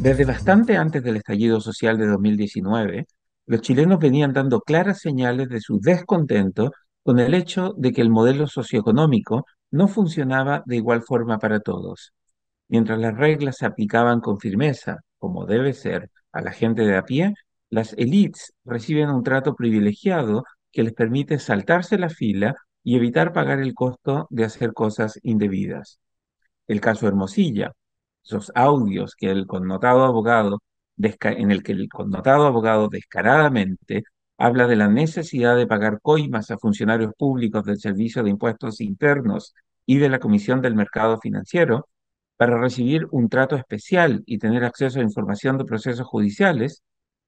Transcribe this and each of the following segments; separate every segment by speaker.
Speaker 1: Desde bastante antes del estallido social de 2019, los chilenos venían dando claras señales de su descontento con el hecho de que el modelo socioeconómico no funcionaba de igual forma para todos. Mientras las reglas se aplicaban con firmeza, como debe ser, a la gente de a pie, las élites reciben un trato privilegiado que les permite saltarse la fila y evitar pagar el costo de hacer cosas indebidas. El caso Hermosilla, esos audios que el connotado abogado, en el que el connotado abogado descaradamente habla de la necesidad de pagar coimas a funcionarios públicos del Servicio de Impuestos Internos y de la Comisión del Mercado Financiero para recibir un trato especial y tener acceso a información de procesos judiciales,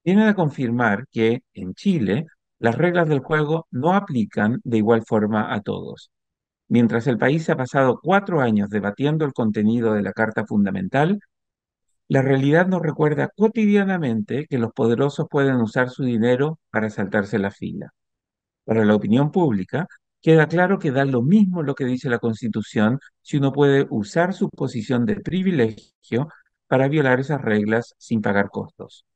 Speaker 1: viene a confirmar que en Chile las reglas del juego no aplican de igual forma a todos. Mientras el país ha pasado cuatro años debatiendo el contenido de la Carta Fundamental, la realidad nos recuerda cotidianamente que los poderosos pueden usar su dinero para saltarse la fila. Para la opinión pública, queda claro que da lo mismo lo que dice la Constitución si uno puede usar su posición de privilegio para violar esas reglas sin pagar costos.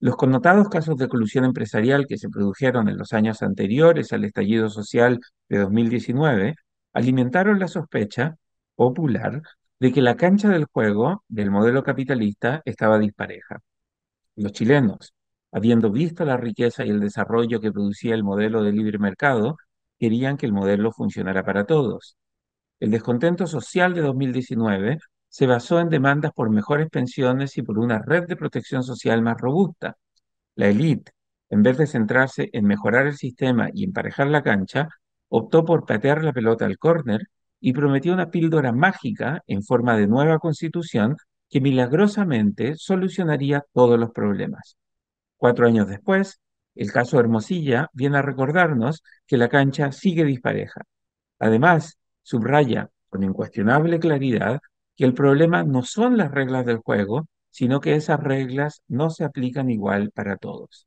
Speaker 1: Los connotados casos de colusión empresarial que se produjeron en los años anteriores al estallido social de 2019 alimentaron la sospecha popular de que la cancha del juego del modelo capitalista estaba dispareja. Los chilenos, habiendo visto la riqueza y el desarrollo que producía el modelo de libre mercado, querían que el modelo funcionara para todos. El descontento social de 2019 se basó en demandas por mejores pensiones y por una red de protección social más robusta. La élite, en vez de centrarse en mejorar el sistema y emparejar la cancha, optó por patear la pelota al córner y prometió una píldora mágica en forma de nueva constitución que milagrosamente solucionaría todos los problemas. Cuatro años después, el caso Hermosilla viene a recordarnos que la cancha sigue dispareja. Además, subraya con incuestionable claridad que el problema no son las reglas del juego, sino que esas reglas no se aplican igual para todos.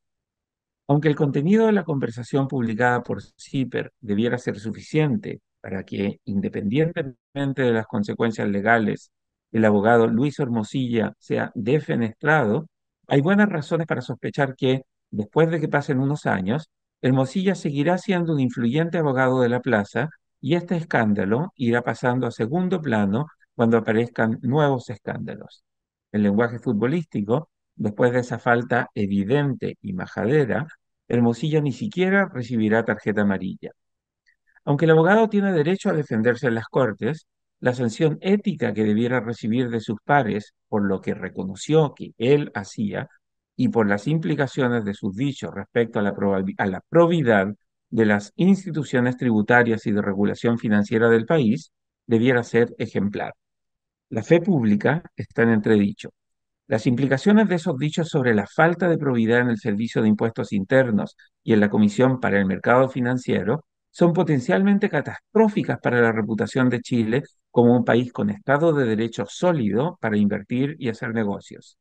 Speaker 1: Aunque el contenido de la conversación publicada por CIPER debiera ser suficiente para que, independientemente de las consecuencias legales, el abogado Luis Hermosilla sea defenestrado, hay buenas razones para sospechar que, después de que pasen unos años, Hermosilla seguirá siendo un influyente abogado de la plaza y este escándalo irá pasando a segundo plano cuando aparezcan nuevos escándalos. En lenguaje futbolístico, Después de esa falta evidente y majadera, Hermosilla ni siquiera recibirá tarjeta amarilla. Aunque el abogado tiene derecho a defenderse en las cortes, la sanción ética que debiera recibir de sus pares por lo que reconoció que él hacía y por las implicaciones de sus dichos respecto a la, a la probidad de las instituciones tributarias y de regulación financiera del país, debiera ser ejemplar. La fe pública está en entredicho. Las implicaciones de esos dichos sobre la falta de probidad en el Servicio de Impuestos Internos y en la Comisión para el Mercado Financiero son potencialmente catastróficas para la reputación de Chile como un país con Estado de Derecho sólido para invertir y hacer negocios.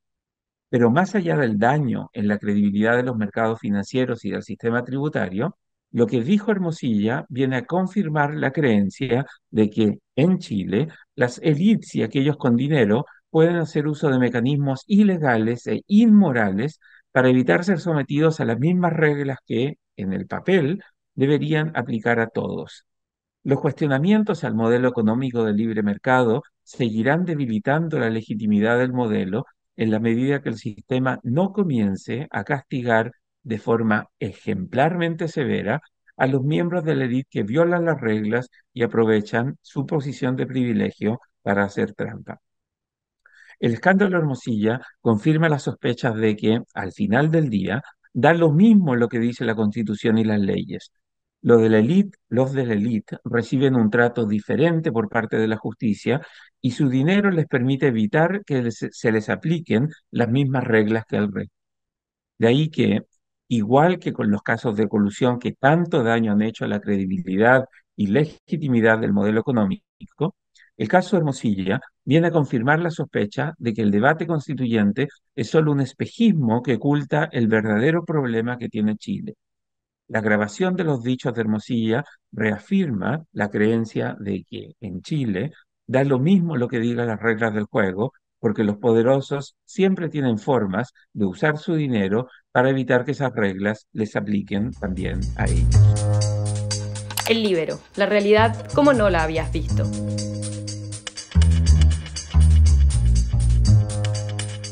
Speaker 1: Pero más allá del daño en la credibilidad de los mercados financieros y del sistema tributario, lo que dijo Hermosilla viene a confirmar la creencia de que en Chile las élites y aquellos con dinero pueden hacer uso de mecanismos ilegales e inmorales para evitar ser sometidos a las mismas reglas que, en el papel, deberían aplicar a todos. Los cuestionamientos al modelo económico del libre mercado seguirán debilitando la legitimidad del modelo en la medida que el sistema no comience a castigar de forma ejemplarmente severa a los miembros de la élite que violan las reglas y aprovechan su posición de privilegio para hacer trampa. El escándalo Hermosilla confirma las sospechas de que, al final del día, da lo mismo lo que dice la Constitución y las leyes. Los de la élite, los de la élite reciben un trato diferente por parte de la justicia y su dinero les permite evitar que se les apliquen las mismas reglas que al rey. De ahí que, igual que con los casos de colusión que tanto daño han hecho a la credibilidad y legitimidad del modelo económico, el caso Hermosilla viene a confirmar la sospecha de que el debate constituyente es solo un espejismo que oculta el verdadero problema que tiene Chile. La grabación de los dichos de Hermosilla reafirma la creencia de que en Chile da lo mismo lo que digan las reglas del juego, porque los poderosos siempre tienen formas de usar su dinero para evitar que esas reglas les apliquen también a ellos.
Speaker 2: El libero, la realidad como no la habías visto.